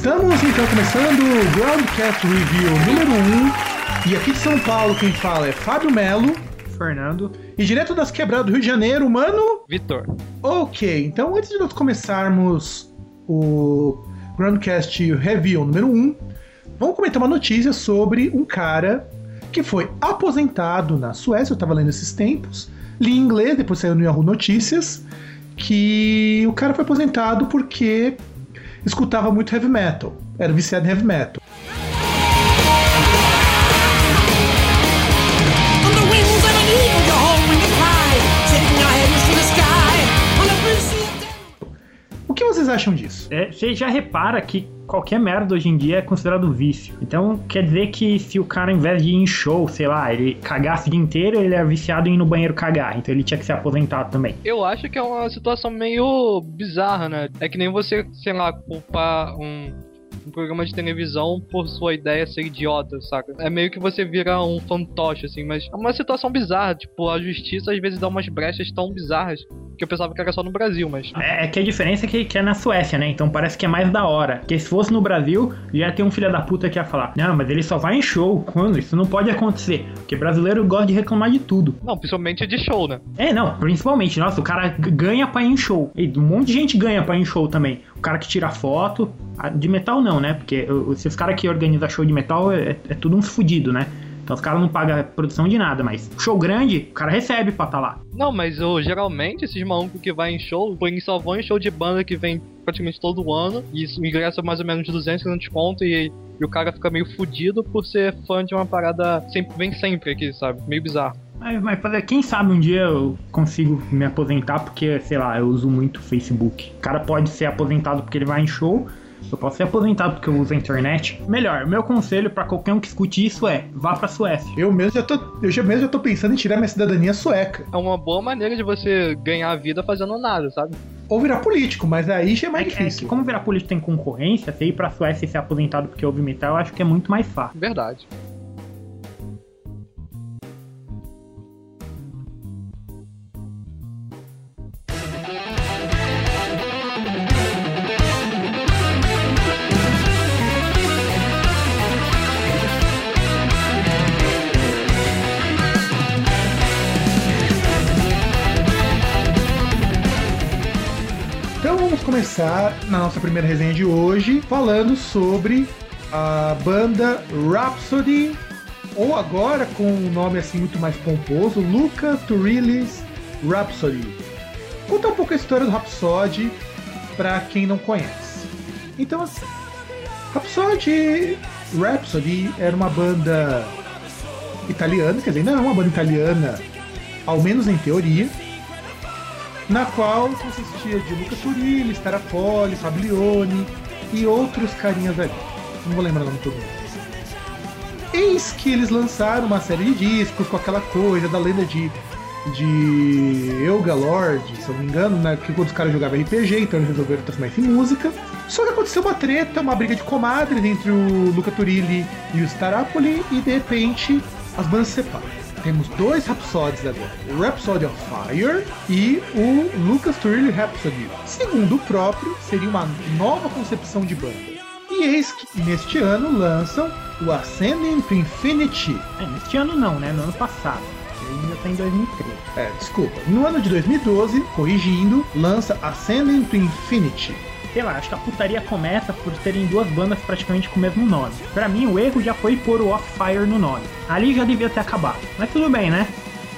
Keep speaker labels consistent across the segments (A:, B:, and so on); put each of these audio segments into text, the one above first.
A: Estamos então começando o Groundcast Review número 1. E aqui de São Paulo quem fala é Fábio Melo.
B: Fernando.
A: E direto das quebradas do Rio de Janeiro, mano.
C: Vitor.
A: Ok, então antes de nós começarmos o Groundcast Review número 1, vamos comentar uma notícia sobre um cara que foi aposentado na Suécia. Eu tava lendo esses tempos, li em inglês, depois saiu no Yahoo Notícias. Que o cara foi aposentado porque escutava muito heavy metal. Era viciado em heavy metal. Que vocês acham disso?
B: É, você já repara que qualquer merda hoje em dia é considerado vício. Então quer dizer que se o cara, ao invés de ir em show, sei lá, ele cagasse o dia inteiro, ele é viciado em ir no banheiro cagar. Então ele tinha que ser aposentado também.
C: Eu acho que é uma situação meio bizarra, né? É que nem você, sei lá, culpar um, um programa de televisão por sua ideia ser idiota, saca? É meio que você vira um fantoche, assim, mas é uma situação bizarra. Tipo, a justiça às vezes dá umas brechas tão bizarras que eu pensava que era só no Brasil, mas.
B: É, é que a diferença é que, que é na Suécia, né? Então parece que é mais da hora. Porque se fosse no Brasil, já tem um filho da puta que ia falar: Não, mas ele só vai em show. Quando? Isso não pode acontecer. Porque brasileiro gosta de reclamar de tudo.
C: Não, principalmente de show, né?
B: É, não, principalmente, nossa, o cara ganha pra ir em show. E um monte de gente ganha pra ir em show também. O cara que tira foto, de metal não, né? Porque esses caras que organizam show de metal é, é tudo uns fudido, né? Então os caras não pagam produção de nada, mas show grande, o cara recebe pra tá lá.
C: Não, mas ô, geralmente esses malucos que vai em show, eles só vão em show de banda que vem praticamente todo ano, e isso ingressa mais ou menos de 200, 300 conto, e, e o cara fica meio fudido por ser fã de uma parada sempre vem sempre aqui, sabe? Meio bizarro.
B: Mas, mas fazer, quem sabe um dia eu consigo me aposentar porque, sei lá, eu uso muito Facebook. O cara pode ser aposentado porque ele vai em show. Eu posso ser aposentado porque eu uso a internet. Melhor, meu conselho pra qualquer um que escute isso é: vá pra Suécia.
A: Eu mesmo já tô, eu já mesmo já tô pensando em tirar minha cidadania sueca.
C: É uma boa maneira de você ganhar a vida fazendo nada, sabe?
A: Ou virar político, mas aí já é mais
B: É, é que
A: difícil.
B: como virar político tem concorrência, você ir pra Suécia e ser aposentado porque ouve metal, eu acho que é muito mais fácil.
C: Verdade.
A: Na nossa primeira resenha de hoje falando sobre a banda Rhapsody, ou agora com um nome assim muito mais pomposo, Luca Turilli's Rhapsody. Conta um pouco a história do Rhapsody para quem não conhece. Então, assim, Rhapsody, Rhapsody era uma banda italiana, quer dizer, não é uma banda italiana, ao menos em teoria, na qual consistia de Luca Turilli, Starapoli, Fablione e outros carinhas ali. Não vou lembrar o nome todo. Eis que eles lançaram uma série de discos com aquela coisa da lenda de, de Elga Lord, se eu não me engano, né, que quando os caras jogavam RPG, então eles resolveram transformar isso em música. Só que aconteceu uma treta, uma briga de comadres entre o Luca Turilli e o Starapoli, e de repente as bandas se separam. Temos dois Rhapsodies agora: o Rhapsody of Fire e o Lucas Turilli Rhapsody. Segundo o próprio, seria uma nova concepção de banda. E eis que neste ano lançam o Ascending to Infinity.
B: É, neste ano não, né? No ano passado. Ele ainda tá em 2013.
A: É, desculpa. No ano de 2012, corrigindo, lança Ascending to Infinity.
B: Sei lá, acho que a putaria começa por terem duas bandas praticamente com o mesmo nome. Pra mim, o erro já foi pôr o Off Fire no nome. Ali já devia ter acabado. Mas tudo bem, né?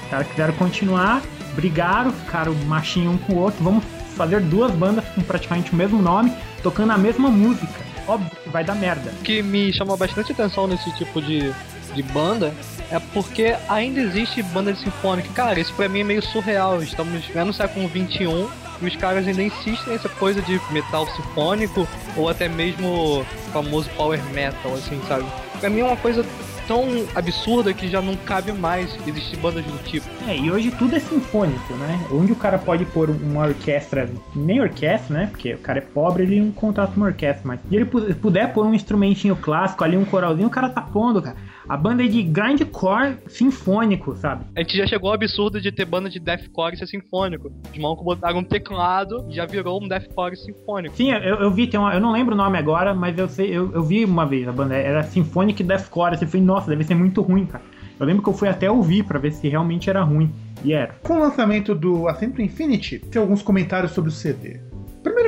B: Os caras quiseram continuar, brigaram, ficaram machinho um com o outro. Vamos fazer duas bandas com praticamente o mesmo nome, tocando a mesma música. Óbvio que vai dar merda.
C: O que me chama bastante atenção nesse tipo de, de banda é porque ainda existe banda sinfônica. Cara, isso pra mim é meio surreal. Estamos no século XXI E os caras ainda insistem nessa coisa de metal sinfônico ou até mesmo famoso power metal, assim, sabe? Pra mim é uma coisa tão absurda que já não cabe mais existir bandas do tipo.
B: É, e hoje tudo é sinfônico, né? Onde o cara pode pôr uma orquestra, nem orquestra, né? Porque o cara é pobre, ele não contrata uma orquestra, mas se ele pu- puder pôr um instrumentinho clássico ali, um coralzinho, o cara tá pondo, cara. A banda é de grindcore sinfônico, sabe?
C: A gente já chegou ao absurdo de ter banda de deathcore ser sinfônico. Os malucos botaram um teclado e já virou um deathcore sinfônico.
B: Sim, eu, eu vi, tem uma, eu não lembro o nome agora, mas eu sei, eu, eu vi uma vez a banda, era Symphonic Deathcore, eu falei, nossa, deve ser muito ruim, cara. Eu lembro que eu fui até ouvir pra ver se realmente era ruim. E era.
A: Com o lançamento do Ascento Infinity, tem alguns comentários sobre o CD.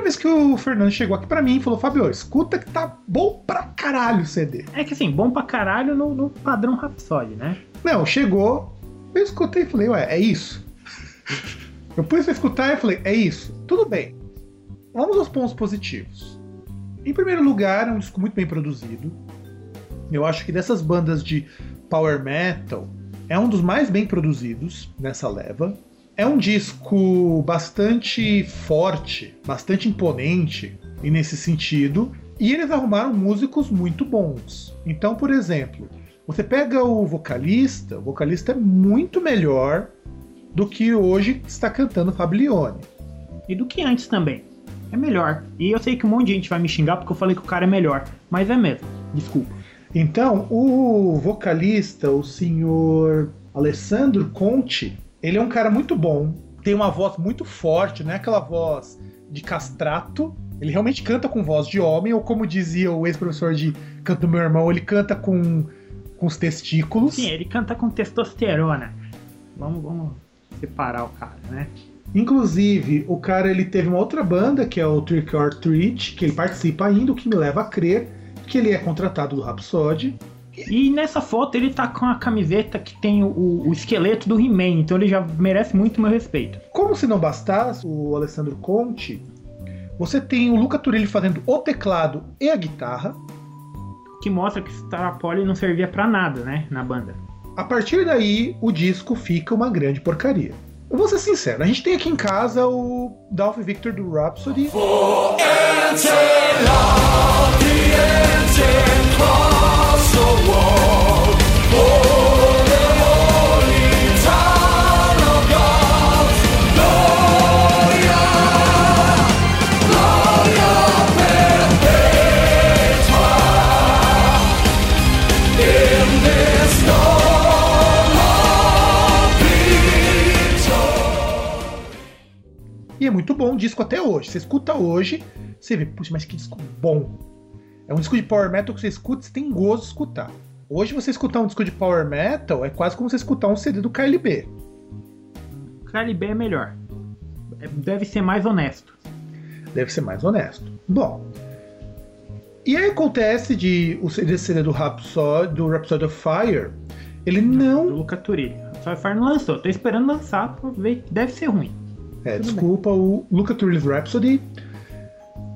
A: Vez que o Fernando chegou aqui pra mim e falou: Fabio, escuta que tá bom pra caralho o CD.
B: É que assim, bom pra caralho no, no padrão Rhapsody, né?
A: Não, chegou, eu escutei e falei: Ué, é isso? Eu pus pra escutar e falei: É isso, tudo bem. Vamos aos pontos positivos. Em primeiro lugar, é um disco muito bem produzido. Eu acho que dessas bandas de power metal, é um dos mais bem produzidos nessa leva. É um disco bastante forte, bastante imponente e nesse sentido. E eles arrumaram músicos muito bons. Então, por exemplo, você pega o vocalista, o vocalista é muito melhor do que hoje está cantando Fablione.
B: E do que antes também. É melhor. E eu sei que um monte de gente vai me xingar porque eu falei que o cara é melhor. Mas é mesmo. Desculpa.
A: Então, o vocalista, o senhor Alessandro Conte, ele é um cara muito bom, tem uma voz muito forte, não é aquela voz de castrato. Ele realmente canta com voz de homem, ou como dizia o ex-professor de canto do meu irmão, ele canta com, com os testículos.
B: Sim, ele canta com testosterona. Vamos, vamos separar o cara, né?
A: Inclusive, o cara ele teve uma outra banda, que é o Trick or Treat, que ele participa ainda, o que me leva a crer que ele é contratado do Rhapsody.
B: E nessa foto ele tá com a camiseta que tem o, o esqueleto do He-Man, então ele já merece muito meu respeito.
A: Como se não bastasse o Alessandro Conte, você tem o Luca Turilli fazendo o teclado e a guitarra.
B: Que mostra que Star Poly não servia pra nada, né? Na banda.
A: A partir daí, o disco fica uma grande porcaria. Eu vou ser sincero, a gente tem aqui em casa o Dolph Victor do Rhapsody. E é muito bom o disco até hoje. Você escuta hoje, você vê, puxa, mas que disco bom. É um disco de power metal que você escuta, você tem gozo de escutar. Hoje você escutar um disco de power metal é quase como você escutar um CD do KLB.
B: O KLB é melhor. É- Deve ser mais honesto.
A: Deve ser mais honesto. Bom. E aí acontece de o CD do Rhapsody, do Rhapsody of Fire, ele
B: Do
A: não.
B: Luca Turilli. Só Fire não lançou. Tô esperando lançar deve ser ruim.
A: É, desculpa, o Luca Turilli's Rhapsody.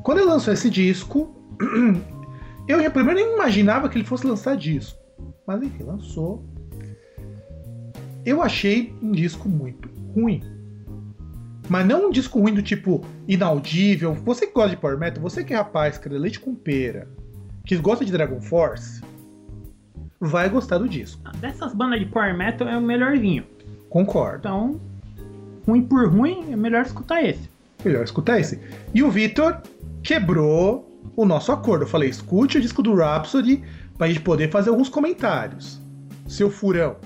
A: Quando ele lançou esse disco, eu primeiro nem imaginava que ele fosse lançar disco. Mas enfim, lançou. Eu achei um disco muito ruim. Mas não um disco ruim do tipo inaudível. Você que gosta de Power Metal, você que é rapaz, que é leite com pera, que gosta de Dragon Force, vai gostar do disco.
B: Dessas bandas de Power Metal é o melhorzinho.
A: Concordo.
B: Então, ruim por ruim, é melhor escutar esse.
A: Melhor escutar esse. E o Vitor quebrou o nosso acordo. Eu falei, escute o disco do Rhapsody pra gente poder fazer alguns comentários. Seu furão.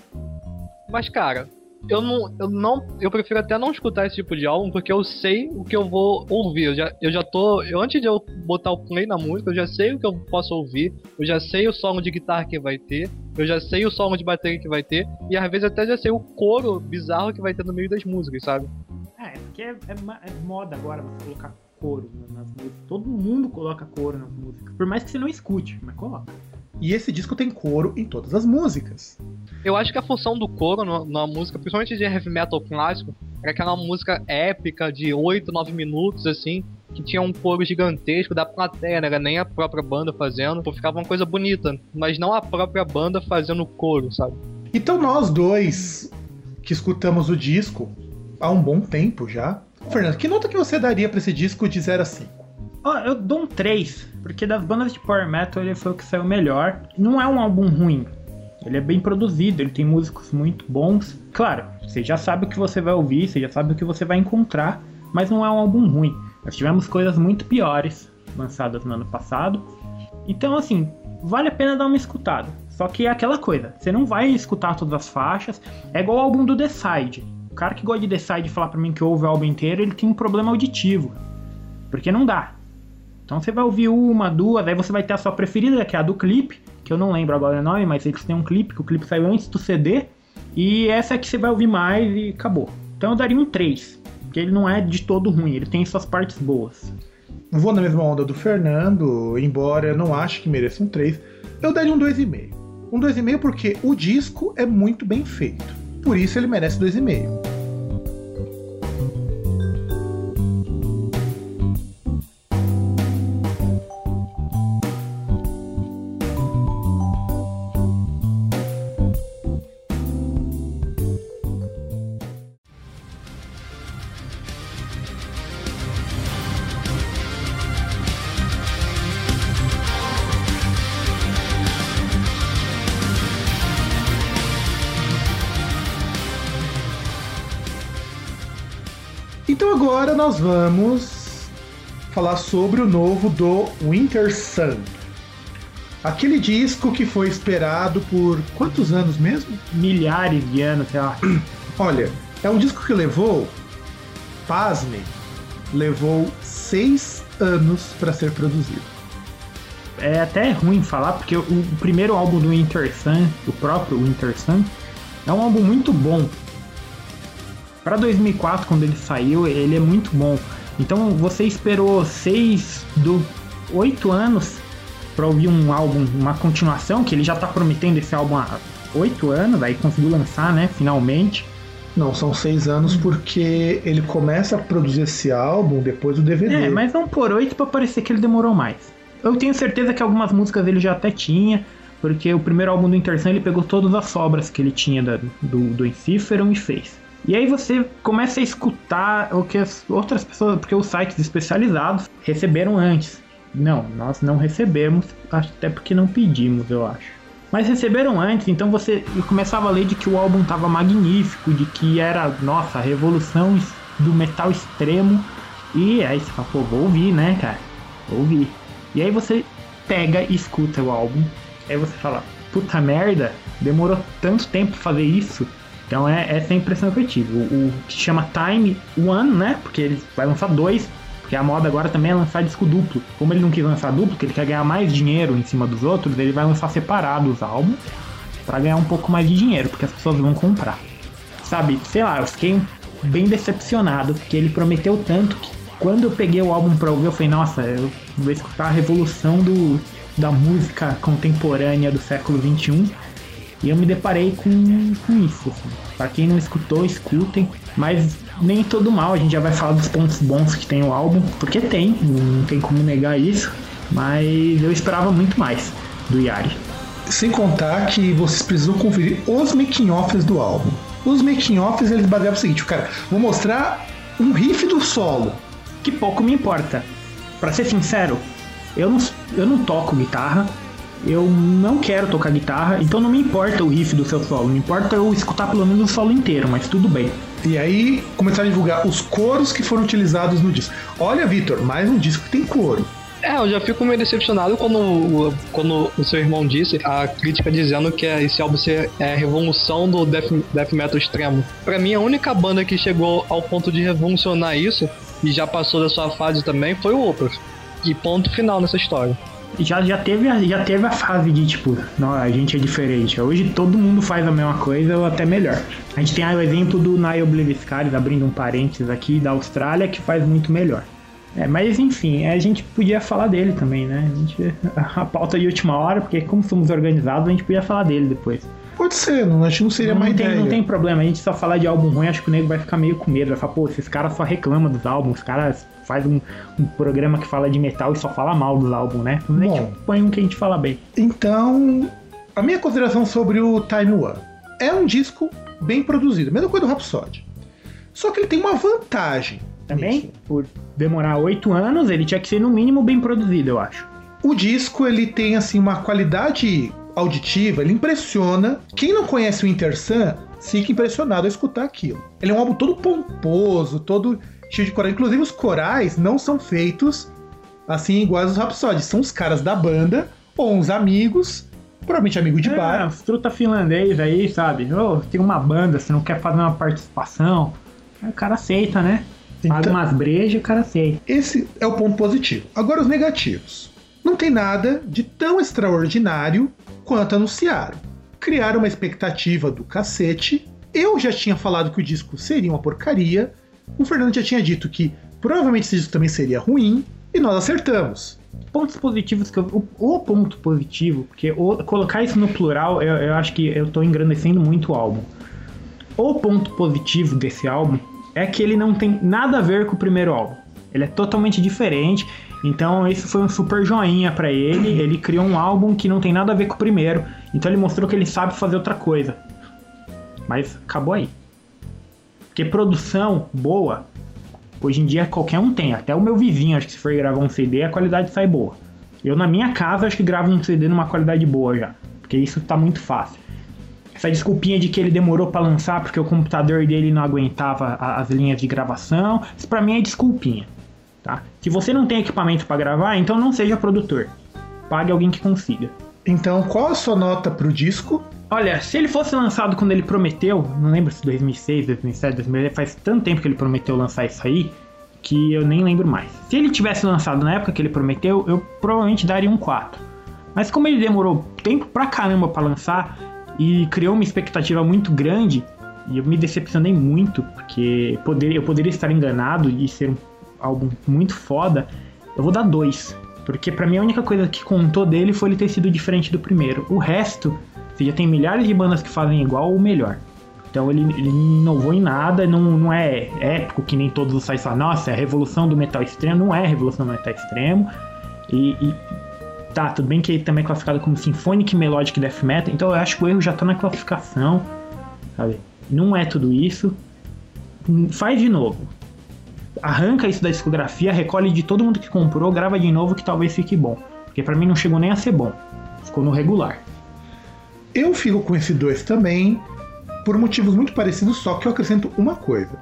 C: Mas, cara, eu não, eu não. Eu prefiro até não escutar esse tipo de álbum, porque eu sei o que eu vou ouvir. Eu já, eu já tô. Eu, antes de eu botar o play na música, eu já sei o que eu posso ouvir. Eu já sei o solo de guitarra que vai ter. Eu já sei o solo de bateria que vai ter. E às vezes até já sei o coro bizarro que vai ter no meio das músicas, sabe?
B: É, porque é, é é moda agora você colocar coro nas músicas. Todo mundo coloca coro nas músicas. Por mais que você não escute, mas coloca.
A: E esse disco tem coro em todas as músicas.
C: Eu acho que a função do coro na música, principalmente de heavy metal clássico, era aquela música épica de 8, 9 minutos, assim, que tinha um coro gigantesco da plateia, não era nem a própria banda fazendo, ficava uma coisa bonita, mas não a própria banda fazendo coro, sabe?
A: Então nós dois, que escutamos o disco há um bom tempo já, Fernando, que nota que você daria pra esse disco de 0 a 5?
B: Ó, eu dou um 3, porque das bandas de Power Metal ele foi o que saiu melhor. Não é um álbum ruim. Ele é bem produzido, ele tem músicos muito bons. Claro, você já sabe o que você vai ouvir, você já sabe o que você vai encontrar, mas não é um álbum ruim. Nós tivemos coisas muito piores lançadas no ano passado. Então, assim, vale a pena dar uma escutada. Só que é aquela coisa, você não vai escutar todas as faixas. É igual o álbum do The Side. O cara que gosta de The Side falar pra mim que ouve o álbum inteiro, ele tem um problema auditivo. Porque não dá. Então você vai ouvir uma, duas, aí você vai ter a sua preferida, que é a do clipe, que eu não lembro agora o nome, mas eles têm um clipe, que o clipe saiu antes do CD. E essa é que você vai ouvir mais e acabou. Então eu daria um 3, porque ele não é de todo ruim, ele tem suas partes boas.
A: Vou na mesma onda do Fernando, embora eu não ache que mereça um 3, eu daria um 2,5. Um 2,5 porque o disco é muito bem feito. Por isso ele merece 2,5. Então agora nós vamos falar sobre o novo do Winter Sun. Aquele disco que foi esperado por quantos anos mesmo?
B: Milhares de anos, sei lá.
A: Olha, é um disco que levou, pasme, levou seis anos para ser produzido.
B: É até ruim falar, porque o, o primeiro álbum do Winter Sun, o próprio Winter Sun, é um álbum muito bom. Para 2004, quando ele saiu, ele é muito bom. Então você esperou seis do oito anos para ouvir um álbum, uma continuação, que ele já tá prometendo esse álbum há oito anos, aí conseguiu lançar, né, finalmente.
A: Não, são seis anos porque ele começa a produzir esse álbum depois do DVD.
B: É, mas não por oito pra parecer que ele demorou mais. Eu tenho certeza que algumas músicas ele já até tinha, porque o primeiro álbum do Intersun ele pegou todas as sobras que ele tinha da- do, do Enciferum e fez. E aí você começa a escutar o que as outras pessoas, porque os sites especializados receberam antes. Não, nós não recebemos, até porque não pedimos, eu acho. Mas receberam antes, então você começava a ler de que o álbum tava magnífico, de que era, nossa, a revolução do metal extremo. E aí você fala, pô, vou ouvir, né, cara? Vou ouvir. E aí você pega e escuta o álbum. Aí você fala, puta merda, demorou tanto tempo fazer isso. Então é é a impressão que eu tive. O, que chama Time One, né? Porque ele vai lançar dois. Porque a moda agora também é lançar disco duplo. Como ele não quis lançar duplo, porque ele quer ganhar mais dinheiro em cima dos outros, ele vai lançar separado os álbuns pra ganhar um pouco mais de dinheiro, porque as pessoas vão comprar. Sabe, sei lá, eu fiquei bem decepcionado, porque ele prometeu tanto que quando eu peguei o álbum pra ouvir, eu falei, nossa, eu vou escutar a revolução do, da música contemporânea do século XXI. E eu me deparei com, com isso. Assim. Pra quem não escutou, escutem. Mas nem todo mal, a gente já vai falar dos pontos bons que tem o álbum, porque tem, não tem como negar isso. Mas eu esperava muito mais do Yari.
A: Sem contar que vocês precisam conferir os making-offs do álbum. Os making-offs eles baseavam o seguinte, cara, vou mostrar um riff do solo.
B: que pouco me importa. Pra ser sincero, eu não, eu não toco guitarra, eu não quero tocar guitarra, então não me importa o riff do seu solo, me importa eu escutar pelo menos o solo inteiro, mas tudo bem.
A: E aí começaram a divulgar os coros que foram utilizados no disco. Olha, Vitor, mais um disco que tem coro.
C: É, eu já fico meio decepcionado quando, o- quando o seu irmão disse, a crítica dizendo que esse álbum ser- é a revolução do death, death metal extremo. Pra mim, a única banda que chegou ao ponto de revolucionar isso, e já passou da sua fase também, foi o Opeth. E ponto final nessa história.
B: Já, já, teve, a, já teve a fase de tipo, não, a gente é diferente. Hoje todo mundo faz a mesma coisa ou até melhor. A gente tem aí o exemplo do Niall Bliviscaris, abrindo um parênteses aqui, da Austrália, que faz muito melhor. É, mas enfim, a gente podia falar dele também, né? A, gente, a pauta de última hora, porque como somos organizados, a gente podia falar dele depois.
A: Pode ser, não, acho que não seria
B: Não, tem,
A: ideia.
B: não tem problema, a gente só falar de álbum ruim, acho que o nego vai ficar meio com medo. Vai falar, pô, esses caras só reclamam dos álbuns, os caras fazem um, um programa que fala de metal e só fala mal dos álbuns, né? A gente
A: Bom.
B: põe um que a gente fala bem.
A: Então, a minha consideração sobre o Time One é um disco bem produzido, mesma coisa do Rhapsody. Só que ele tem uma vantagem.
B: também,
A: Isso.
B: por demorar oito anos, ele tinha que ser no mínimo bem produzido, eu acho.
A: O disco ele tem assim uma qualidade auditiva, ele impressiona. Quem não conhece o Inter Sun fica impressionado ao escutar aquilo. Ele é um álbum todo pomposo, todo cheio de corais. Inclusive os corais não são feitos assim iguais aos Rhapsody, são os caras da banda ou uns amigos, provavelmente amigo de
B: É,
A: bar.
B: os truta finlandês aí, sabe? Ô, tem uma banda, você não quer fazer uma participação. Aí o cara aceita, né? Paga
A: Então-
B: umas brejas o cara aceita.
A: Esse é o ponto positivo. Agora os negativos. Não tem nada de tão extraordinário quanto anunciaram. Criaram uma expectativa do cacete. Eu já tinha falado que o disco seria uma porcaria. O Fernando já tinha dito que provavelmente esse disco também seria ruim. E nós acertamos.
B: Pontos positivos que eu. O, o ponto positivo, porque o- colocar isso no plural, eu, eu acho que eu tô engrandecendo muito o álbum. O ponto positivo desse álbum é que ele não tem nada a ver com o primeiro álbum. Ele é totalmente diferente. Então, esse foi um super joinha pra ele. Ele criou um álbum que não tem nada a ver com o primeiro. Então, ele mostrou que ele sabe fazer outra coisa. Mas acabou aí. Porque produção boa, hoje em dia qualquer um tem. Até o meu vizinho, acho que se for gravar um CD, a qualidade sai boa. Eu, na minha casa, acho que gravo um CD numa qualidade boa já. Porque isso tá muito fácil. Essa desculpinha de que ele demorou pra lançar porque o computador dele não aguentava as linhas de gravação, isso pra mim é desculpinha. Tá? Se você não tem equipamento pra gravar, então não seja produtor. Pague alguém que consiga.
A: Então, qual a sua nota pro disco?
B: Olha, se ele fosse lançado quando ele prometeu, não lembro se 2006, 2007, 2008, faz tanto tempo que ele prometeu lançar isso aí, que eu nem lembro mais. Se ele tivesse lançado na época que ele prometeu, eu provavelmente daria um 4. Mas como ele demorou tempo pra caramba pra lançar e criou uma expectativa muito grande, e eu me decepcionei muito, porque poder, eu poderia estar enganado e ser um álbum muito foda, eu vou dar 2. Porque pra mim a única coisa que contou dele foi ele ter sido diferente do primeiro. O resto, você já tem milhares de bandas que fazem igual ou melhor. Então ele, ele inovou em nada, não, não é épico que nem todos os sites falam, nossa, é a revolução do metal extremo, não é a revolução do metal extremo. E, e tá, tudo bem que ele também é classificado como Symphonic Melodic Death Metal, então eu acho que o erro já tá na classificação, sabe? Não é tudo isso. Faz de novo. Arranca isso da discografia, recolhe de todo mundo que comprou, grava de novo que talvez fique bom. Porque pra mim não chegou nem a ser bom. Ficou no regular.
A: Eu fico com esse 2 também, por motivos muito parecidos, só que eu acrescento uma coisa.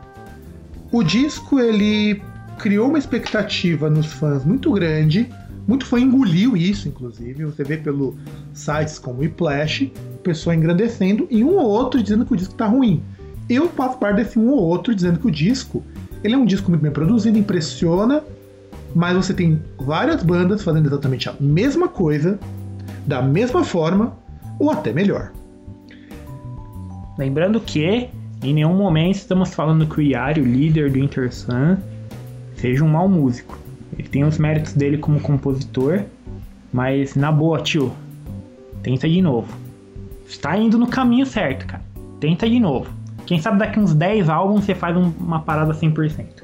A: O disco ele criou uma expectativa nos fãs muito grande, muito fã engoliu isso, inclusive. Você vê pelo sites como Whiplash, pessoa engrandecendo e um ou outro dizendo que o disco tá ruim. Eu faço parte desse um ou outro dizendo que o disco ele é um disco muito bem produzido, impressiona, mas você tem várias bandas fazendo exatamente a mesma coisa, da mesma forma, ou até melhor.
B: Lembrando que em nenhum momento estamos falando que o Yari, o líder do Intersun, seja um mau músico. Ele tem os méritos dele como compositor, mas na boa, tio, tenta de novo. Está indo no caminho certo, cara. Tenta de novo. Quem sabe daqui uns 10 álbuns você faz um- uma parada 100%.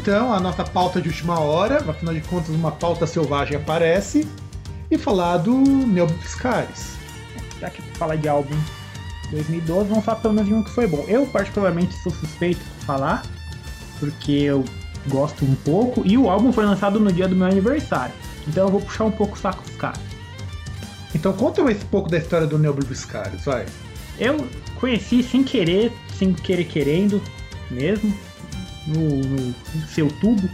A: Então à nossa pauta de última hora, afinal de contas, uma pauta selvagem aparece, e falar do Fiscaris.
B: Já que falar de álbum 2012, vamos falar pelo menos de um que foi bom. Eu, particularmente, sou suspeito de falar, porque eu gosto um pouco, e o álbum foi lançado no dia do meu aniversário. Então eu vou puxar um pouco o saco dos caras.
A: Então conta um pouco da história do Fiscaris, vai.
B: Eu conheci sem querer, sem querer querendo mesmo, no, no seu tubo,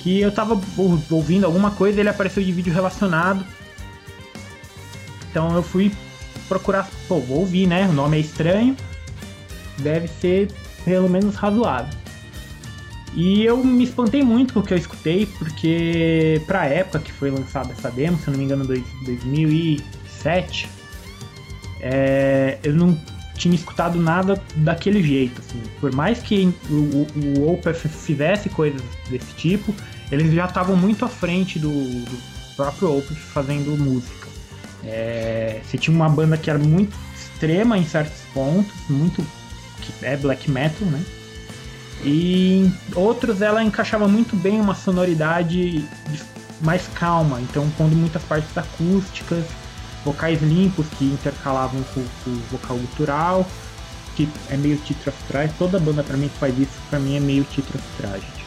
B: que eu tava ou- ouvindo alguma coisa ele apareceu de vídeo relacionado. Então eu fui procurar, pô, vou ouvir, né? O nome é estranho, deve ser pelo menos razoável. E eu me espantei muito com o que eu escutei, porque pra época que foi lançada essa demo, se eu não me engano, dois- 2007, é, eu não tinha escutado nada daquele jeito. Assim. Por mais que o, o, Opeth fizesse coisas desse tipo, eles já estavam muito à frente do, do próprio Opeth fazendo música. É, você tinha uma banda que era muito extrema em certos pontos, muito que é black metal, né? E em outros ela encaixava muito bem uma sonoridade de- mais calma, então pondo muitas partes acústicas, vocais limpos que intercalavam com, com o vocal gutural, que é meio Titra of Tragedy. Toda banda pra mim que faz isso, pra mim é meio Titra of Tragedy.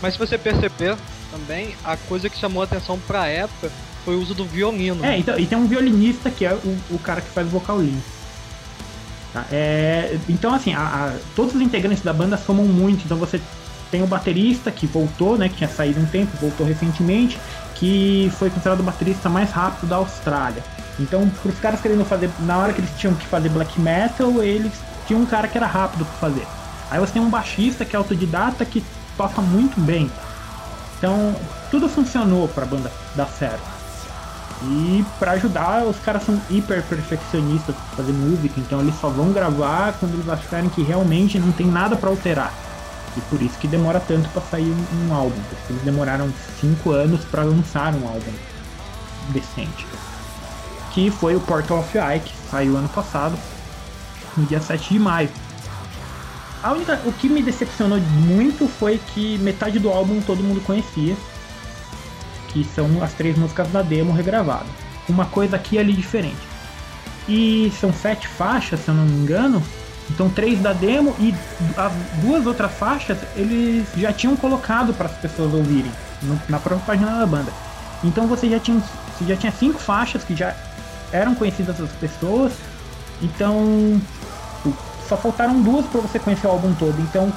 C: Mas se você perceber também, a coisa que chamou a atenção pra época foi o uso do violino.
B: É, então, e tem um violinista que é o, o cara que faz o vocal limpo. Tá? É, então, assim, a- a- todos os integrantes da banda somam muito. Então, você tem o baterista que voltou, né? Que tinha saído um tempo, voltou recentemente, que foi considerado o baterista mais rápido da Austrália. Então, pros caras querendo fazer, na hora que eles tinham que fazer black metal, eles tinham um cara que era rápido pra fazer. Aí você tem um baixista que é autodidata que toca muito bem. Então, tudo funcionou pra banda dar certo. E pra ajudar, os caras são hiper perfeccionistas pra fazer música, então eles só vão gravar quando eles acharem que realmente não tem nada pra alterar. E por isso que demora tanto pra sair um, um álbum, porque eles demoraram 5 anos pra lançar um álbum decente. Que foi o Portal of Eye, que saiu ano passado, no dia 7 de maio. A única, o que me decepcionou muito foi que metade do álbum todo mundo conhecia que são as três músicas da demo regravadas. Uma coisa aqui e ali diferente. E são sete faixas, se eu não me engano. Então três da demo e as duas outras faixas eles já tinham colocado para as pessoas ouvirem no- na própria página da banda. Então você já tinha você já tinha cinco faixas que já eram conhecidas das pessoas. Então só faltaram duas para você conhecer o álbum todo. Então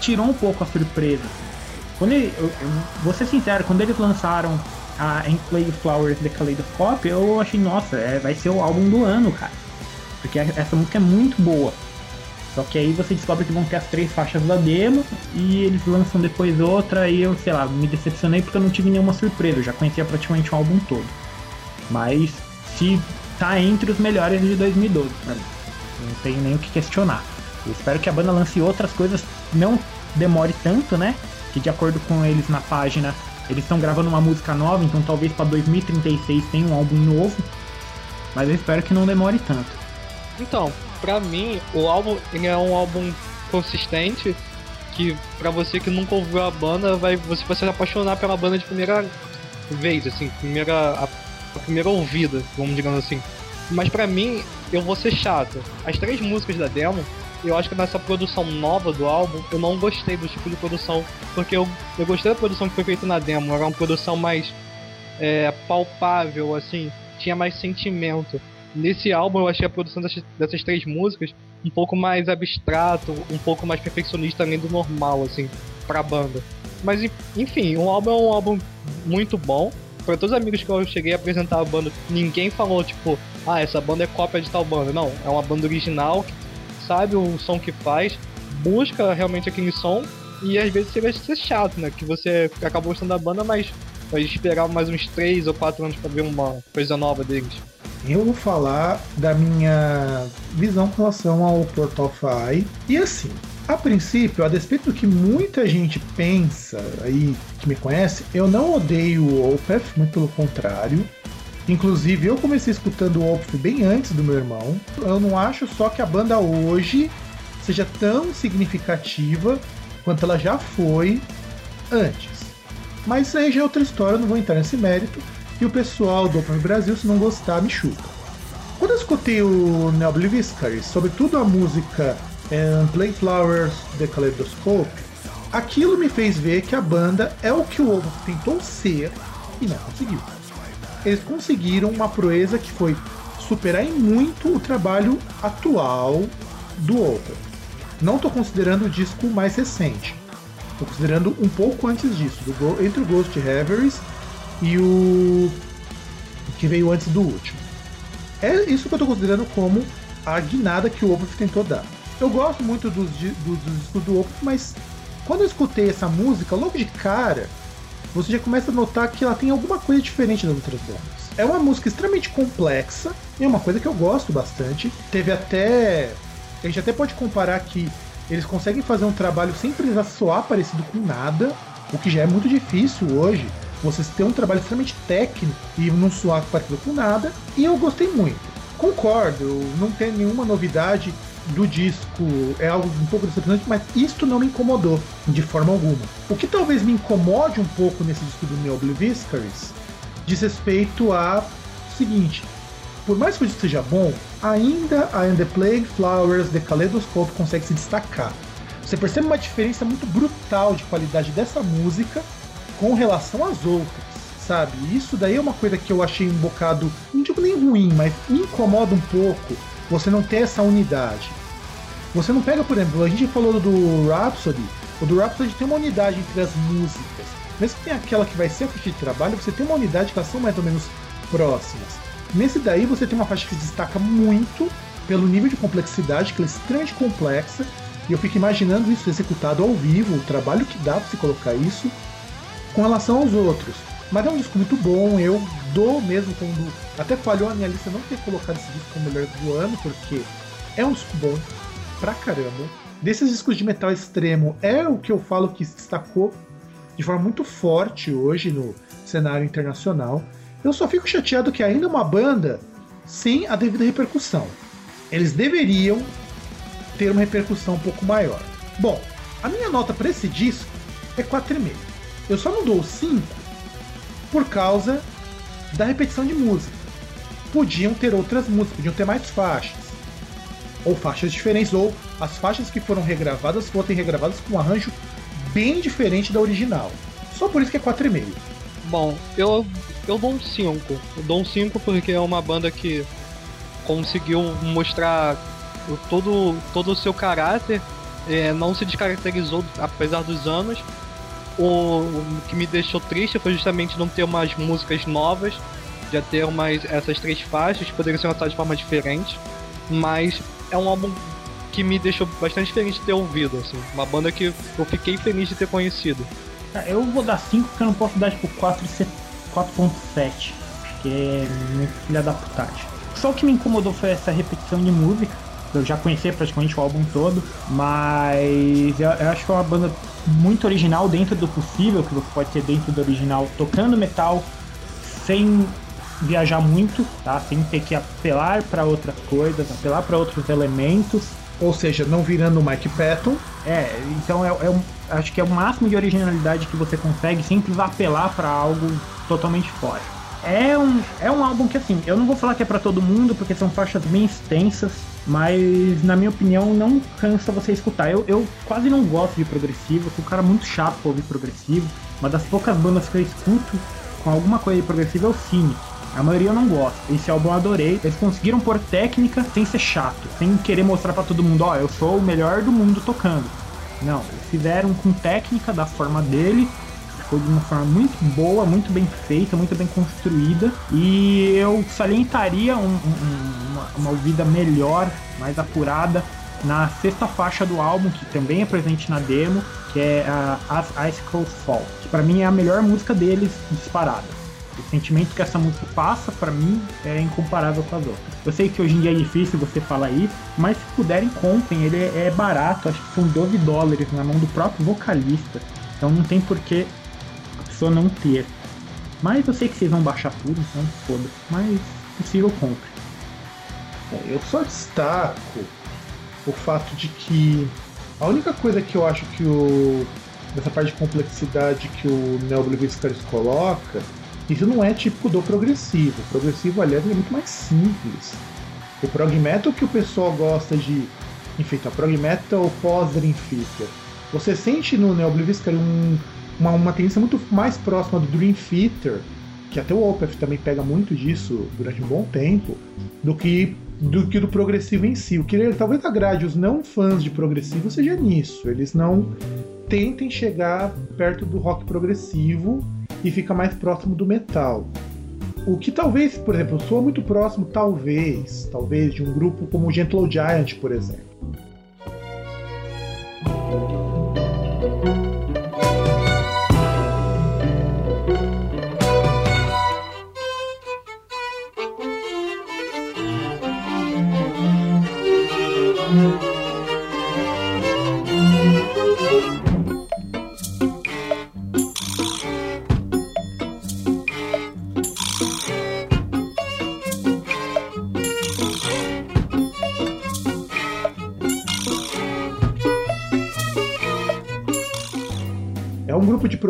B: tirou um pouco a surpresa. Quando ele, eu, eu vou ser sincero, quando eles lançaram a Play Flowers The Kaleidoscope, eu achei, nossa, é, vai ser o álbum do ano, cara. Porque a- essa música é muito boa. Só que aí você descobre que vão ter as três faixas da demo e eles lançam depois outra e eu, sei lá, me decepcionei porque eu não tive nenhuma surpresa, eu já conhecia praticamente o álbum todo. Mas se tá entre os melhores de 2012 pra mim. Não tenho nem o que questionar. Eu espero que a banda lance outras coisas, não demore tanto, né? Que de acordo com eles na página, eles estão gravando uma música nova, então talvez pra 2036 tenha um álbum novo. Mas eu espero que não demore tanto.
C: Então, pra mim, o álbum ele é um álbum consistente que pra você que nunca ouviu a banda, vai você vai se apaixonar pela banda de primeira vez, assim, primeira a, a primeira ouvida, vamos digamos assim. Mas pra mim, eu vou ser chato. As três músicas da demo, eu acho que nessa produção nova do álbum, eu não gostei do tipo de produção, porque eu, eu gostei da produção que foi feita na demo, era uma produção mais é, palpável, assim, tinha mais sentimento. Nesse álbum eu achei a produção dessas, dessas três músicas um pouco mais abstrato, um pouco mais perfeccionista além do normal, assim, pra banda. Mas en- enfim, o álbum é um álbum muito bom. Para todos os amigos que eu cheguei a apresentar a banda, ninguém falou tipo, ah, essa banda é cópia de tal banda. Não, é uma banda original, que sabe o som que faz, busca realmente aquele som e às vezes você vai ser chato, né? Que você acabou gostando da banda, mas vai esperar mais uns 3 ou 4 anos pra ver uma coisa nova deles.
A: Eu vou falar da minha visão com relação ao Portal Eye. E assim, a princípio, a despeito do que muita gente pensa aí, que me conhece, eu não odeio o Opeth, muito pelo contrário. Inclusive, eu comecei escutando o Opeth bem antes do meu irmão. Eu não acho só que a banda hoje seja tão significativa quanto ela já foi antes. Mas aí já é outra história, eu não vou entrar nesse mérito. E o pessoal do Open Brasil, se não gostar, me chuta. Quando eu escutei o Neobliviscary, sobretudo a música é, Play Flowers The Kaleidoscope, aquilo me fez ver que a banda é o que o Ovo tentou ser e não conseguiu. Eles conseguiram uma proeza que foi superar em muito o trabalho atual do Open. Não estou considerando o disco mais recente. Estou considerando um pouco antes disso, do entre o Ghost Reveries e o que veio antes do último. É isso que eu estou considerando como a guinada que o Opeth tentou dar. Eu gosto muito dos, dos discos do Opeth, mas quando eu escutei essa música, logo de cara, você já começa a notar que ela tem alguma coisa diferente das outras bandas. É uma música extremamente complexa, e é uma coisa que eu gosto bastante. Teve até. A gente até pode comparar que eles conseguem fazer um trabalho sem precisar soar parecido com nada, o que já é muito difícil hoje. Você ter um trabalho extremamente técnico e não soar parecido com nada, e eu gostei muito. Concordo, não tem nenhuma novidade do disco, é algo um pouco decepcionante, mas isto não me incomodou de forma alguma. O que talvez me incomode um pouco nesse disco do Neil Obliviscaries diz respeito a seguinte: por mais que o disco seja bom, ainda a And the Plague Flowers The Kaleidoscope consegue se destacar. Você percebe uma diferença muito brutal de qualidade dessa música com relação às outras, sabe? Isso daí é uma coisa que eu achei um bocado, não digo nem ruim, mas me incomoda um pouco você não ter essa unidade. Você não pega, por exemplo, a gente falou do Rhapsody, o do Rhapsody tem uma unidade entre as músicas. Mesmo que tenha aquela que vai ser a faixa de trabalho, você tem uma unidade que elas são mais ou menos próximas. Nesse daí você tem uma faixa que destaca muito pelo nível de complexidade, que ela é extremamente complexa, e eu fico imaginando isso executado ao vivo, o trabalho que dá para se colocar isso com relação aos outros. Mas é um disco muito bom, eu dou mesmo quando. Até falhou a minha lista não ter colocado esse disco como melhor do ano, porque é um disco bom pra caramba. Desses discos de metal extremo, é o que eu falo que se destacou de forma muito forte hoje no cenário internacional. Eu só fico chateado que ainda é uma banda sem a devida repercussão. Eles deveriam ter uma repercussão um pouco maior. Bom, a minha nota para esse disco é 4,5. Eu só não dou 5 por causa da repetição de música. Podiam ter outras músicas, podiam ter mais faixas. Ou faixas diferentes, ou as faixas que foram regravadas fossem regravadas com um arranjo bem diferente da original. Só por isso que é 4,5.
C: Bom, eu, eu dou um 5. Eu dou um 5 porque é uma banda que conseguiu mostrar todo, todo o seu caráter, é, não se descaracterizou apesar dos anos. O, que me deixou triste foi justamente não ter umas músicas novas, já ter umas, essas três faixas poderiam ser lançadas de forma diferente, mas é um álbum que me deixou bastante feliz de ter ouvido, assim, uma banda que eu fiquei feliz de ter conhecido.
B: Eu vou dar 5 porque eu não posso dar tipo 4 e 4.7. Que é muito filha da putagem. Só o que me incomodou foi essa repetição de música. Eu já conhecia praticamente o álbum todo, mas eu, eu acho que é uma banda muito original dentro do possível que você pode ter dentro do original, tocando metal sem viajar muito, tá? Sem ter que apelar para outras coisas, apelar para outros elementos.
A: Ou seja, não virando o Mike Patton.
B: É, então é, é um- acho que é o máximo de originalidade que você consegue sem precisar apelar pra algo totalmente fora. É um, é um álbum que assim, eu não vou falar que é pra todo mundo, porque são faixas bem extensas, mas na minha opinião não cansa você escutar. Eu, eu quase não gosto de progressivo, sou um cara muito chato pra ouvir progressivo. Uma das poucas bandas que eu escuto com alguma coisa de progressivo é o Cynic. A maioria eu não gosto. Esse álbum eu adorei. Eles conseguiram pôr técnica sem ser chato, sem querer mostrar pra todo mundo, ó, eu sou o melhor do mundo tocando. Não, eles fizeram com técnica da forma dele. Ficou de uma forma muito boa, muito bem feita, muito bem construída. E eu salientaria um- um- um- uma, uma ouvida melhor, mais apurada, na sexta faixa do álbum, que também é presente na demo, que é a As Icicles Fall. Que pra mim é a melhor música deles disparada. O sentimento que essa música passa, pra mim, é incomparável com as outras. Eu sei que hoje em dia é difícil você falar isso, mas se puderem, comprem. Ele é barato, acho que são 12 dólares na mão do próprio vocalista. Então não tem por que pessoa não ter. Mas eu sei que vocês vão baixar tudo, então foda. Mas, possível, compre.
A: Eu só destaco o fato de que a única coisa que eu acho que o. dessa parte de complexidade que o Neo Caris coloca, isso não é típico do progressivo. O progressivo, aliás, é muito mais simples. O prog metal que o pessoal gosta de enfeitar, prog metal pós-Dream Theater. Você sente no Neo um, uma, uma tendência muito mais próxima do Dream Theater que até o Opeth também pega muito disso durante um bom tempo, do que do que do progressivo em si. O que ele, talvez agrade os não fãs de progressivo seja nisso. Eles não tentem chegar perto do rock progressivo e fica mais próximo do metal. O que talvez, por exemplo, soa muito próximo, talvez, talvez, de um grupo como o Gentle Giant, por exemplo.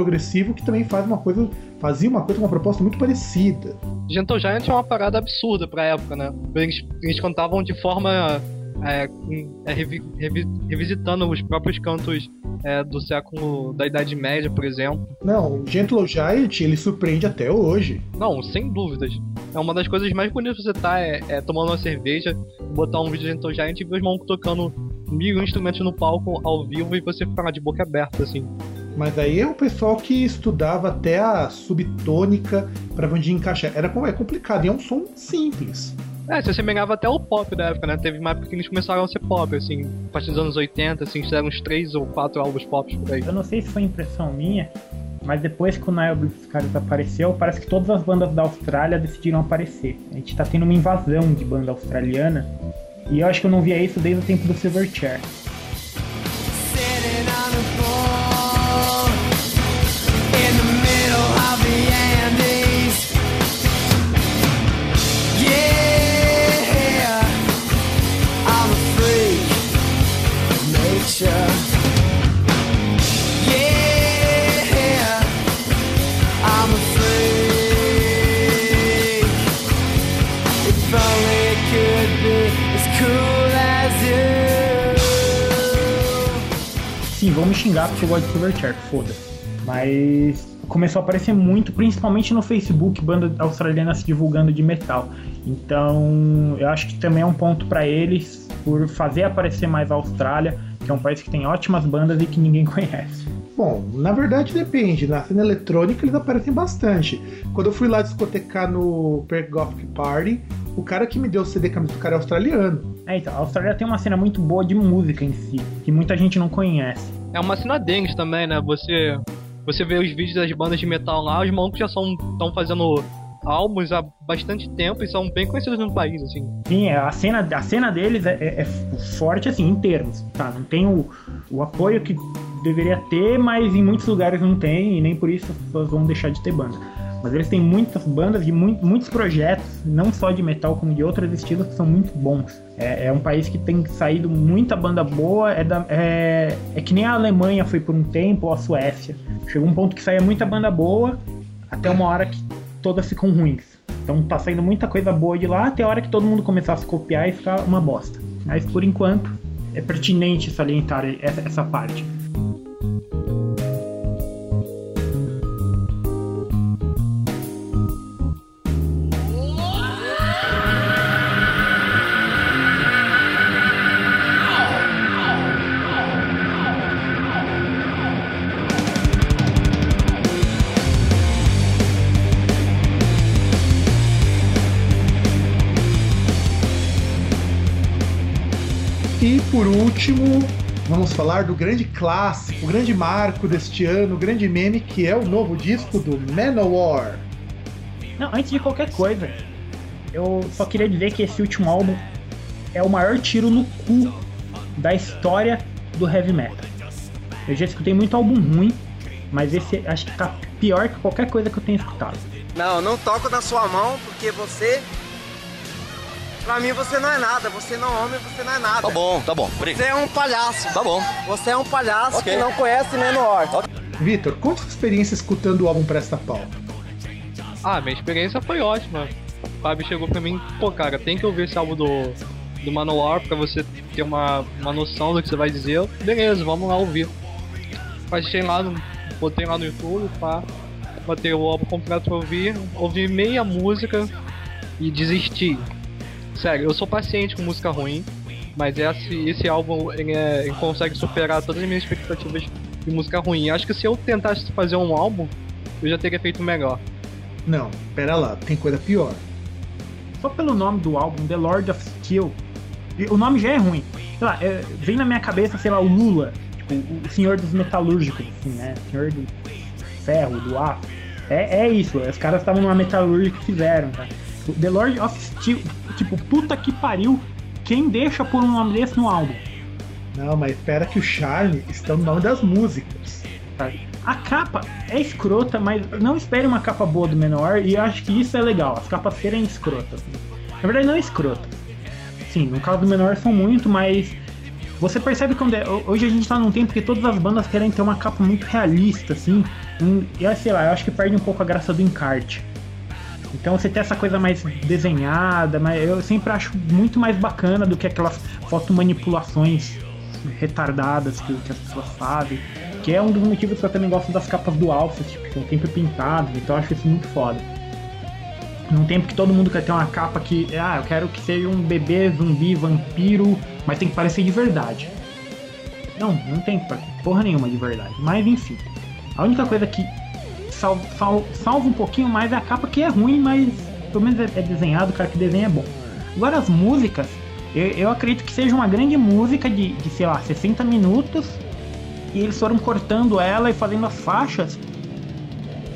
A: Progressivo que também faz uma coisa, fazia uma coisa, uma proposta muito parecida.
C: Gentle Giant é uma parada absurda pra época, né? Eles, eles cantavam de forma. É, com- é, revi- revi- revisitando os próprios cantos é, do século da Idade Média, por exemplo.
A: Não, o Gentle Giant ele surpreende até hoje.
C: Não, sem dúvidas. É uma das coisas mais bonitas que você tá é, é tomando uma cerveja, botar um vídeo de Gentle Giant e ver os malucos tocando mil instrumentos no palco ao vivo e você ficar de boca aberta, assim.
A: Mas aí é o pessoal que estudava até a subtônica para onde encaixar. Era é complicado, e é um som simples.
C: É, se assemelhava até ao pop da época, né? Teve uma época que eles começaram a ser pop, assim, a partir dos anos 80, assim, fizeram uns três ou quatro álbuns pop por aí.
B: Eu não sei se foi impressão minha, mas depois que o Nile Blitzkrieg apareceu, parece que todas as bandas da Austrália decidiram aparecer. A gente tá tendo uma invasão de banda australiana, e eu acho que eu não via isso desde o tempo do Silverchair. Vão me xingar porque eu gosto de Silverchair, foda. Mas começou a aparecer muito, principalmente no Facebook, banda australiana se divulgando de metal. Então, eu acho que também é um ponto pra eles por fazer aparecer mais a Austrália, que é um país que tem ótimas bandas e que ninguém conhece.
A: Bom, na verdade depende. Na cena eletrônica eles aparecem bastante. Quando eu fui lá discotecar no Perk Gothic Party, o cara que me deu o CD camisa do cara é australiano.
B: É, então, a Austrália tem uma cena muito boa de música em si, que muita gente não conhece.
C: É uma cena deles também, né? Você você vê os vídeos das bandas de metal lá, os malucos já estão fazendo álbuns há bastante tempo e são bem conhecidos no país, assim.
B: Sim, é, a cena, a cena deles é, é- é forte assim, em termos, tá? Não tem o, o apoio que deveria ter, mas em muitos lugares não tem, e nem por isso as pessoas vão deixar de ter banda. Mas eles têm muitas bandas e mui- muitos projetos, não só de metal, como de outros estilos, que são muito bons. É, é um país que tem saído muita banda boa, é, da- é, é que nem a Alemanha foi por um tempo, ou a Suécia. Chegou um ponto que saía muita banda boa, até uma hora que todas ficam ruins. Então tá saindo muita coisa boa de lá até a hora que todo mundo começar a se copiar e ficar uma bosta. Mas por enquanto é pertinente salientar essa, essa parte.
A: E por último, vamos falar do grande clássico, o grande marco deste ano, o grande meme, que é o novo disco do Manowar.
B: Não, antes de qualquer coisa, eu só queria dizer que esse último álbum é o maior tiro no cu da história do heavy metal. Eu já escutei muito álbum ruim, mas esse acho que tá pior que qualquer coisa que eu tenha escutado.
D: Não, não toco na sua mão porque você. Pra mim você não é nada. Você não é homem, você não é nada.
E: Tá bom, tá bom.
D: Você é um palhaço.
E: Tá bom.
D: Você é um palhaço
E: Ok.
D: que não conhece Menor.
A: Vitor, conta sua experiência escutando o álbum Presta Pau.
C: Ah, minha experiência foi ótima. O Fábio chegou pra mim, pô, cara, tem que ouvir esse álbum do, do Manowar pra você ter uma, uma noção do que você vai dizer. Beleza, vamos lá ouvir. Baixei lá, no, botei lá no YouTube, pá. botei o álbum completo pra ouvir, ouvi meia música e desisti. Sério, eu sou paciente com música ruim, mas esse, esse álbum ele, é- ele consegue superar todas as minhas expectativas de música ruim. Acho que se eu tentasse fazer um álbum, eu já teria feito melhor.
A: Não, pera lá, tem coisa pior.
B: Só pelo nome do álbum, The Lord of Steel, o nome já é ruim. Sei lá, é, vem na minha cabeça, sei lá, o Lula, tipo, o senhor dos metalúrgicos, assim, né? O senhor do ferro, do aço. É, é isso, os caras estavam numa metalúrgica que fizeram, tá? The Lord of Steel, tipo, puta que pariu, quem deixa por um nome desse no álbum?
A: Não, mas espera que o Charlie está no nome das músicas.
B: tá? A capa é escrota, mas não espere uma capa boa do menor, e eu acho que isso é legal, as capas serem escrotas. Na verdade, não é escrota. Sim, no caso do menor são muito, mas você percebe quando é, hoje a gente tá num tempo que todas as bandas querem ter uma capa muito realista, assim, e aí, sei lá, eu acho que perde um pouco a graça do encarte. Então você tem essa coisa mais desenhada, mas eu sempre acho muito mais bacana do que aquelas fotomanipulações retardadas que, que as pessoas fazem. Que é um dos motivos que eu também gosto das capas do Alpha, tipo, que são sempre pintadas, então eu acho isso muito foda. Num tempo que todo mundo quer ter uma capa que, ah, eu quero que seja um bebê zumbi, vampiro, mas tem que parecer de verdade. Não, não tem porra nenhuma de verdade. Mas enfim. A única coisa que sal, sal- salva um pouquinho mais é a capa que é ruim, mas pelo menos é, é desenhado, o cara que desenha é bom. Agora as músicas, eu, eu acredito que seja uma grande música de, de, sei lá, 60 minutos. E eles foram cortando ela e fazendo as faixas.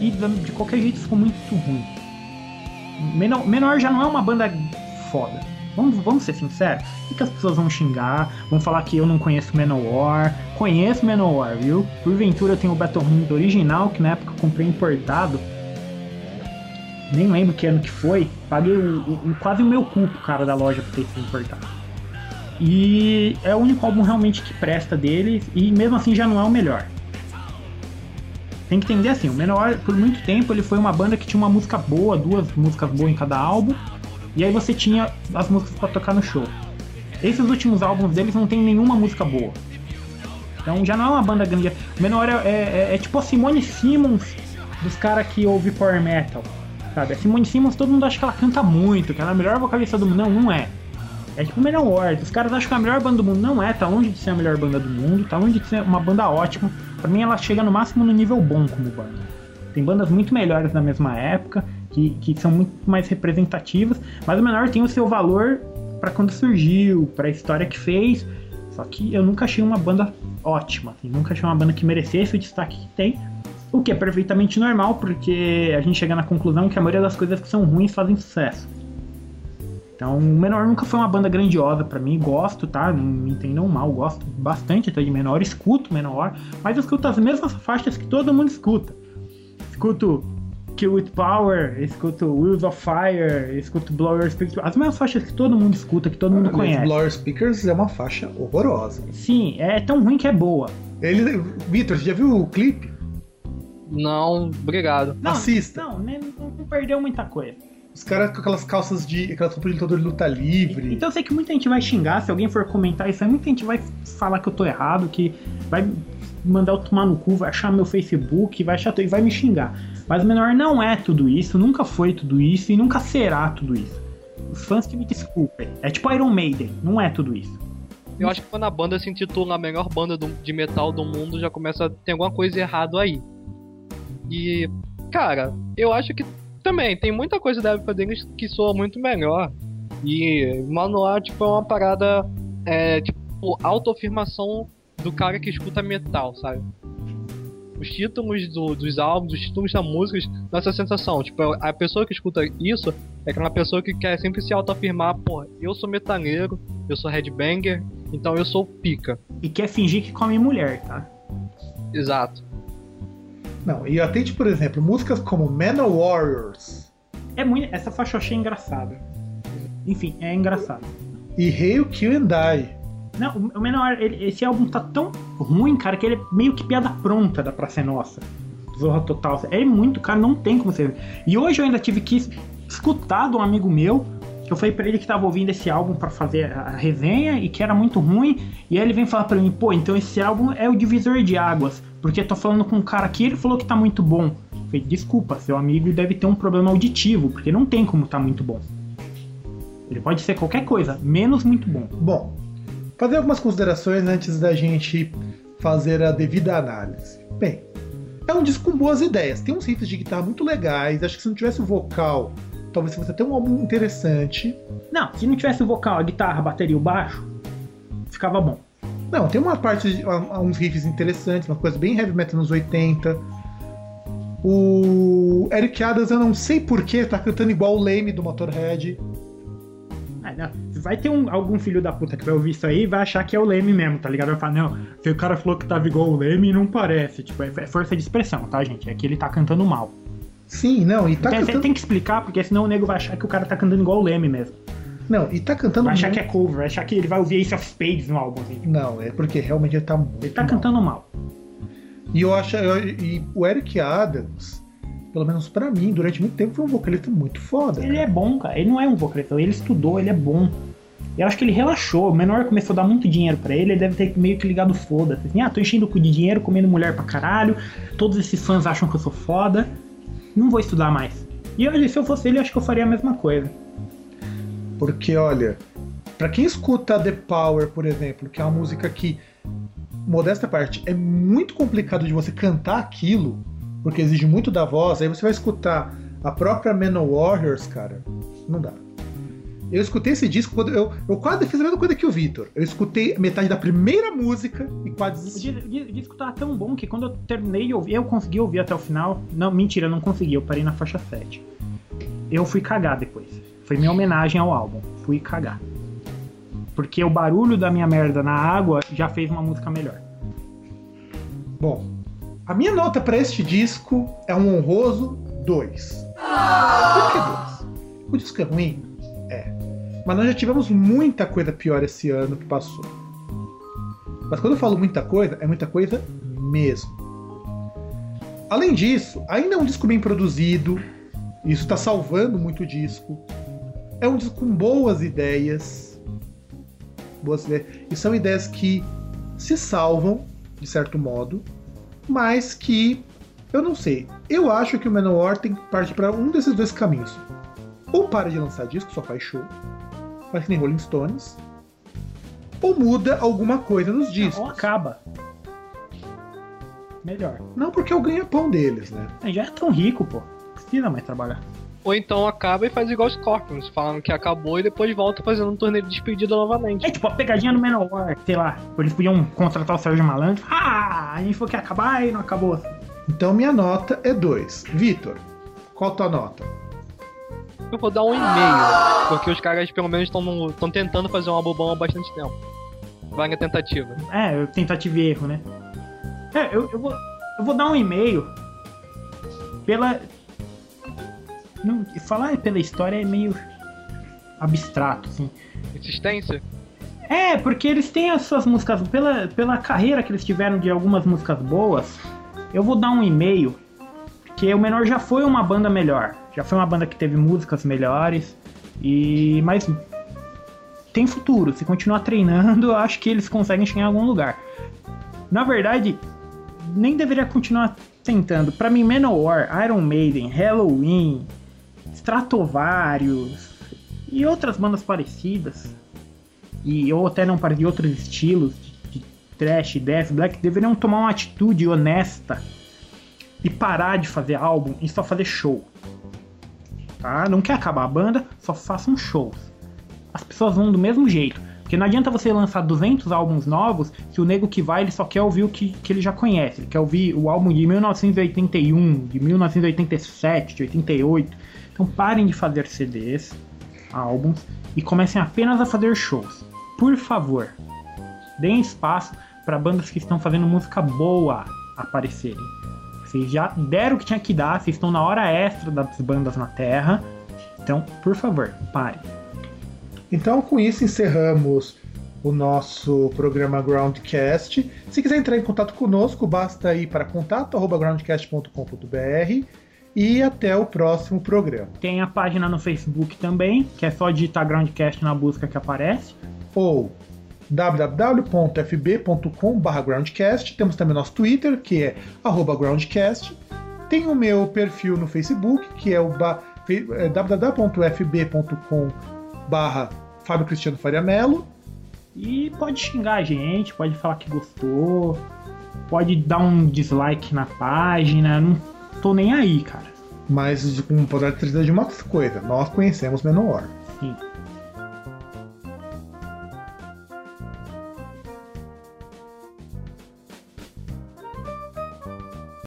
B: E de qualquer jeito ficou muito ruim. Menor, Menor já não é uma banda foda. Vamos, vamos ser sinceros. O que as pessoas vão xingar? Vão falar que eu não conheço Manowar. Conheço Manowar, viu? Porventura eu tenho o Battle Hymns original, que na época eu comprei importado. Nem lembro que ano que foi. Paguei o- o- quase o meu cu pro cara da loja por ter sido importado. E é o único álbum realmente que presta deles. E mesmo assim já não é o melhor. Tem que entender assim, o Menor, por muito tempo, ele foi uma banda que tinha uma música boa, duas músicas boas em cada álbum, e aí você tinha as músicas pra tocar no show. Esses últimos álbuns deles não tem nenhuma música boa. Então já não é uma banda grande. Menor é, é- é tipo a Simone Simmons dos caras que ouve power metal. Sabe? A Simone Simmons todo mundo acha que ela canta muito, que ela é a melhor vocalista do mundo. Não, não é. É tipo o Menor. Os caras acham que é a melhor banda do mundo. Não é, tá longe de ser a melhor banda do mundo, tá longe de ser uma banda ótima. Pra mim ela chega no máximo no nível bom como banda. Tem bandas muito melhores na mesma época, que, que são muito mais representativas, mas o menor tem o seu valor pra quando surgiu, pra história que fez. Só que eu nunca achei uma banda ótima, assim, nunca achei uma banda que merecesse o destaque que tem. O que é perfeitamente normal, porque a gente chega na conclusão que a maioria das coisas que são ruins fazem sucesso. Então, o Menor nunca foi uma banda grandiosa pra mim, gosto, tá? Não me entendam mal, gosto bastante até de Menor, escuto Menor, mas escuto as mesmas faixas que todo mundo escuta. Escuto Kill With Power, escuto Wheels of Fire, escuto Blower Speak, as mesmas faixas que todo mundo escuta, que todo mundo
A: Aliás,
B: conhece.
A: Blower Speakers é uma faixa horrorosa.
B: Sim, é tão ruim que é boa.
A: Ele, Vitor, você já viu o clipe?
C: Não, obrigado.
B: Não,
A: Assista.
B: Não, não, não perdeu muita coisa.
A: Os caras com aquelas calças de. aquelas roupas de lutador de luta livre.
B: Então eu sei que muita gente vai xingar, se alguém for comentar isso aí, muita gente vai falar que eu tô errado, que vai mandar eu tomar no cu, vai achar meu Facebook, vai achar e vai me xingar. Mas o menor não é tudo isso, nunca foi tudo isso e nunca será tudo isso. Os fãs que me desculpem. É tipo Iron Maiden, não é tudo isso.
C: Eu acho que quando a banda se intitula a melhor banda do- de metal do mundo, já começa a ter alguma coisa errado aí. E, cara, eu acho que também tem muita coisa da época deles que soa muito melhor. E Manual, tipo, é uma parada, é, tipo, autoafirmação do cara que escuta metal, sabe? Os títulos do- dos álbuns, os títulos das músicas, dá essa sensação. Tipo, a pessoa que escuta isso é aquela pessoa que quer sempre se autoafirmar, pô, eu sou metaleiro, eu sou headbanger, então eu sou pica.
B: E quer fingir que come mulher, tá?
C: Exato.
A: Não, e atende, por exemplo, músicas como Man of Warriors
B: É muito. Essa faixa eu achei engraçada. Enfim, é engraçado.
A: e Hail, Kill and Die.
B: Não, o- menor, ele- esse álbum tá tão ruim, cara, que ele é meio que piada pronta da Praça é Nossa. Zorra Total. É muito, cara, não tem como ver. E hoje eu ainda tive que escutar de um amigo meu, que eu falei pra ele que tava ouvindo esse álbum pra fazer a a resenha e que era muito ruim. E aí ele vem falar pra mim, pô, então esse álbum é o divisor de águas. Porque eu tô falando com um cara aqui, ele falou que tá muito bom. Eu Falei, desculpa, seu amigo deve ter um problema auditivo, porque não tem como tá muito bom. Ele pode ser qualquer coisa, menos muito bom.
A: Bom, fazer algumas considerações antes da gente fazer a devida análise. Bem, é um disco com boas ideias. Tem uns riffs de guitarra muito legais. Acho que se não tivesse o vocal, talvez fosse até um álbum interessante.
B: Não, se não tivesse o vocal, a guitarra, a bateria e o baixo, ficava bom.
A: Não, tem uma parte, de- uns riffs interessantes, uma coisa bem heavy metal nos 80. O Eric Adams, eu não sei porquê, tá cantando igual o Leme do Motorhead.
B: Ah, Vai ter um- algum filho da puta que vai ouvir isso aí e vai achar que é o Leme mesmo, tá ligado? Vai falar, não, se o cara falou que tava igual o Leme, não parece. Tipo, é é força de expressão, tá, gente? É que ele tá cantando mal.
A: Sim, não, e tá
B: Tem,
A: cantando.
B: tem que explicar, porque senão o nego vai achar que o cara tá cantando igual o Leme mesmo.
A: Não, e tá cantando
B: Vai achar
A: muito-
B: que é cover, vai achar que ele vai ouvir Ace of Spades no álbum. Assim.
A: Não, é porque realmente ele tá muito.
B: Ele tá
A: mal.
B: cantando mal.
A: E eu acho. eu- e o Eric Adams, pelo menos pra mim, durante muito tempo, foi um vocalista muito foda.
B: Ele
A: cara.
B: é bom, cara. Ele não é um vocalista, ele estudou, ele é bom. Eu acho que ele relaxou. O menor começou a dar muito dinheiro pra ele, ele deve ter meio que ligado foda-se. Assim, ah, tô enchendo o cu de dinheiro, comendo mulher pra caralho. Todos esses fãs acham que eu sou foda. Não vou estudar mais. E hoje, se eu fosse ele, acho que eu faria a mesma coisa.
A: Porque, olha, pra quem escuta The Power, por exemplo, que é uma música que, modesta parte, é muito complicado de você cantar aquilo, porque exige muito da voz, aí você vai escutar a própria Man Warriors, cara, não dá. Eu escutei esse disco quando eu, eu quase fiz a mesma coisa que o Victor. Eu escutei metade da primeira música e quase
B: O
A: desisti.
B: di- disco tava tão bom que quando eu terminei de ouvir, eu consegui ouvir até o final. Não, mentira, eu não consegui, eu parei na faixa 7. Eu fui cagar depois. Foi minha homenagem ao álbum. Fui cagar. Porque o barulho da minha merda na água já fez uma música melhor.
A: Bom, a minha nota pra este disco é um honroso 2. Por que 2? O disco é ruim? É. Mas nós já tivemos muita coisa pior esse ano que passou. Mas quando eu falo muita coisa, é muita coisa mesmo. Além disso, ainda é um disco bem produzido. Isso está salvando muito o disco. É um disco com boas ideias. Boas ideias. E são ideias que se salvam, de certo modo, mas que eu não sei. Eu acho que o Manowar tem que partir para um desses dois caminhos. Ou para de lançar disco, só faz show, faz que nem Rolling Stones, ou muda alguma coisa nos
B: Ou
A: discos.
B: acaba. Melhor.
A: Não porque é o ganha-pão deles, né?
B: Já é tão rico, pô. Não Precisa mais trabalhar.
C: Ou então acaba e faz igual os Scorpions, falando que acabou e depois volta fazendo um torneio de despedida novamente.
B: É tipo a pegadinha do Manowar, sei lá. Eles podiam contratar o Sérgio Malandro. Ah, a gente falou que ia acabar e não acabou.
A: Então minha nota é 2. Vitor, qual a tua nota?
C: Eu vou dar um e-mail, porque os caras pelo menos estão tentando fazer um álbum bom há bastante tempo. Vai na tentativa.
B: É, tentativa e erro, né? É, eu, eu, vou, eu vou dar um e-mail pela. Não, falar pela história é meio abstrato, assim.
C: Insistência?
B: É, porque eles têm as suas músicas. Pela, pela carreira que eles tiveram de algumas músicas boas, eu vou dar um e-mail. Porque o Menor já foi uma banda melhor. Já foi uma banda que teve músicas melhores. E. Mas. Tem futuro. Se continuar treinando, eu acho que eles conseguem chegar em algum lugar. Na verdade, nem deveria continuar tentando. Pra mim, Manowar, Iron Maiden, Halloween, Stratovarius e outras bandas parecidas e ou até não para de outros estilos de, de trash, death, black deveriam tomar uma atitude honesta e parar de fazer álbum e só fazer show. Tá? Não quer acabar a banda, só façam shows. As pessoas vão do mesmo jeito. Porque não adianta você lançar 200 álbuns novos se o nego que vai ele só quer ouvir o que, que ele já conhece. Ele quer ouvir o álbum de 1981, de 1987, de 88. Então parem de fazer CDs, álbuns e comecem apenas a fazer shows. Por favor, deem espaço para bandas que estão fazendo música boa aparecerem. Vocês já deram o que tinha que dar, vocês estão na hora extra das bandas na Terra. Então, por favor, parem.
A: Então, com isso, encerramos o nosso programa Groundcast. Se quiser entrar em contato conosco, basta ir para contato.groundcast.com.br e até o próximo programa.
B: Tem a página no Facebook também, que é só digitar Groundcast na busca que aparece.
A: Ou www.fb.com.br groundcast. Temos também nosso Twitter, que é groundcast. Tem o meu perfil no Facebook, que é o é www.fb.com barra Fábio Cristiano Faria Melo.
B: E pode xingar a gente, pode falar que gostou, pode dar um dislike na página, não tô nem aí, cara.
A: Mas com poder de uma coisa, nós conhecemos Menor.
B: Sim.